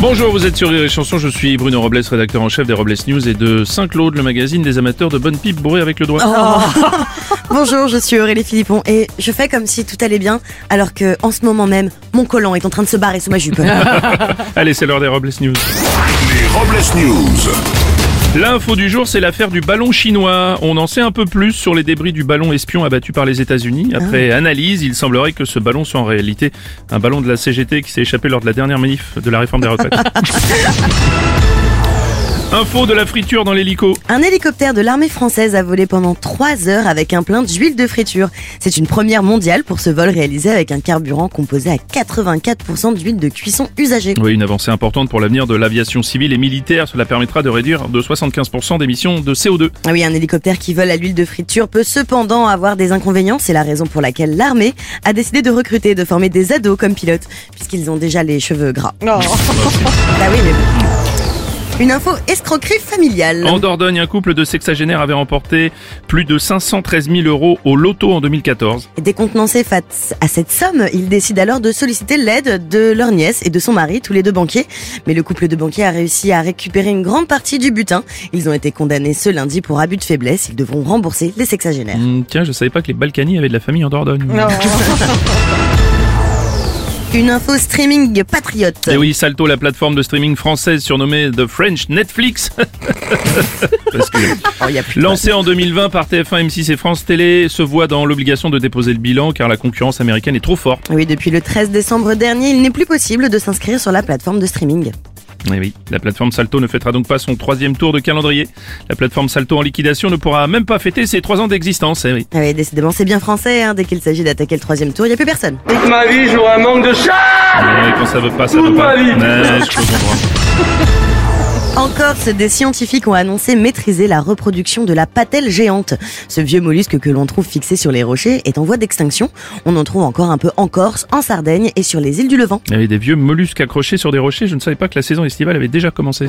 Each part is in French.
Bonjour, vous êtes sur Rire et Chanson, je suis Bruno Robles, rédacteur en chef des Robles News et de Saint-Claude, le magazine des amateurs de bonnes pipes bourrées avec le doigt. Bonjour, je suis Aurélie Philippon et je fais comme si tout allait bien alors que en ce moment même, mon collant est en train de se barrer sous ma jupe. Allez, c'est l'heure des Robles News. Les Robles News. L'info du jour, c'est l'affaire du ballon chinois. On en sait un peu plus sur les débris du ballon espion abattu par les États-Unis. Après analyse, il semblerait que ce ballon soit en réalité un ballon de la CGT qui s'est échappé lors de la dernière manif de la réforme des retraites. Info de la friture dans l'hélico. Un hélicoptère de l'armée française a volé pendant 3 heures avec un plein d'huile de friture. C'est une première mondiale pour ce vol réalisé avec un carburant composé à 84% d'huile de cuisson usagée. Oui, une avancée importante pour l'avenir de l'aviation civile et militaire. Cela permettra de réduire de 75% d'émissions de CO2. Ah Oui, un hélicoptère qui vole à l'huile de friture peut cependant avoir des inconvénients. C'est la raison pour laquelle l'armée a décidé de recruter et de former des ados comme pilotes, puisqu'ils ont déjà les cheveux gras. Ah oui, mais bon. Une info escroquerie familiale. En Dordogne, un couple de sexagénaires avait remporté plus de 513 000 euros au loto en 2014. Décontenancés face à cette somme, ils décident alors de solliciter l'aide de leur nièce et de son mari, tous les deux banquiers. Mais le couple de banquiers a réussi à récupérer une grande partie du butin. Ils ont été condamnés ce lundi pour abus de faiblesse. Ils devront rembourser les sexagénaires. Hmm, tiens, je savais pas que les Balkany avaient de la famille en Dordogne. Une info streaming patriote. Et oui, Salto, la plateforme de streaming française surnommée The French Netflix. Parce que Oh, il y a plus de Lancée en 2020 par TF1, M6 et France Télé, se voit dans l'obligation de déposer le bilan car la concurrence américaine est trop forte. Oui, depuis le 13 décembre dernier, il n'est plus possible de s'inscrire sur la plateforme de streaming. Et oui, la plateforme Salto ne fêtera donc pas son troisième tour de calendrier. La plateforme Salto en liquidation ne pourra même pas fêter ses trois ans d'existence. Eh oui. Ah Oui, décidément, c'est bien français. Hein. Dès qu'il s'agit d'attaquer le troisième tour, il n'y a plus personne. Toute ma vie, j'aurai un manque de chat Mais quand ça veut pas, ça Toute veut pas. ma vie. Je. En Corse, des scientifiques ont annoncé maîtriser la reproduction de la patelle géante. Ce vieux mollusque que l'on trouve fixé sur les rochers est en voie d'extinction. On en trouve encore un peu en Corse, en Sardaigne et sur les îles du Levant. Il y avait des vieux mollusques accrochés sur des rochers. Je ne savais pas que la saison estivale avait déjà commencé. Et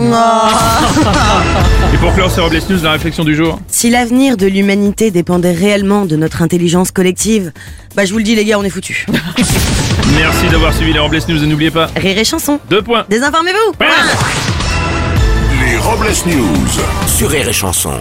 pour clore ces Robles News, la réflexion du jour. Si l'avenir de l'humanité dépendait réellement de notre intelligence collective, bah je vous le dis les gars, on est foutus. Merci d'avoir suivi les Robles News et n'oubliez pas, Rire et chanson. deux points. Désinformez-vous Les Robles News. Sur. Rire et chanson.